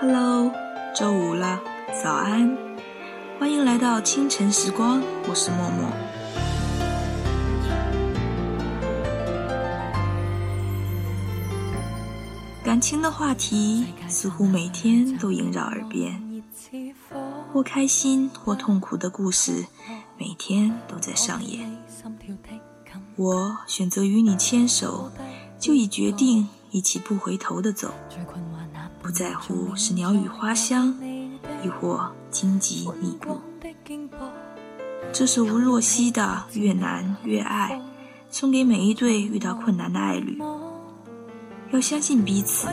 Hello，周五了，早安，欢迎来到清晨时光，我是默默。感情的话题似乎每天都萦绕耳边，或开心或痛苦的故事每天都在上演。我选择与你牵手，就已决定一起不回头的走，不在乎是鸟语花香，亦或荆棘密布。这是吴若希的《越难越爱》，送给每一对遇到困难的爱侣。要相信彼此，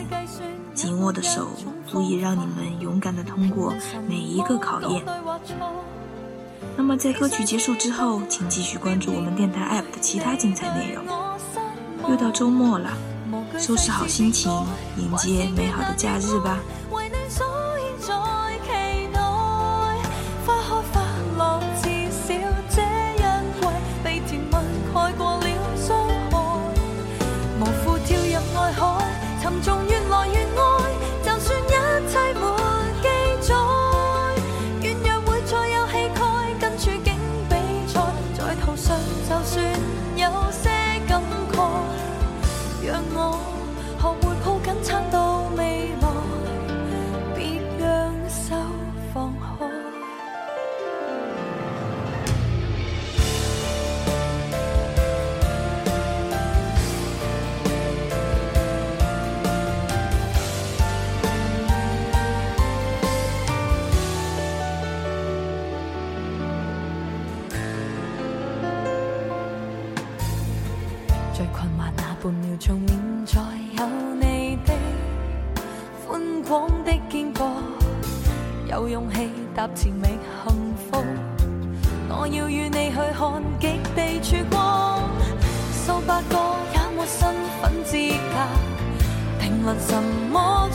紧握的手足以让你们勇敢地通过每一个考验。那么，在歌曲结束之后，请继续关注我们电台 APP 的其他精彩内容。又到周末了，收拾好心情，迎接美好的假日吧。最困惑那半秒钟，念在有你的宽广的肩膊，有勇气踏前觅幸福。我要与你去看极地曙光，数百个也没身份资格评论什么。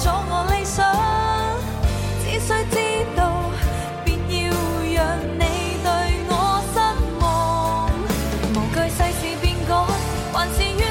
还是。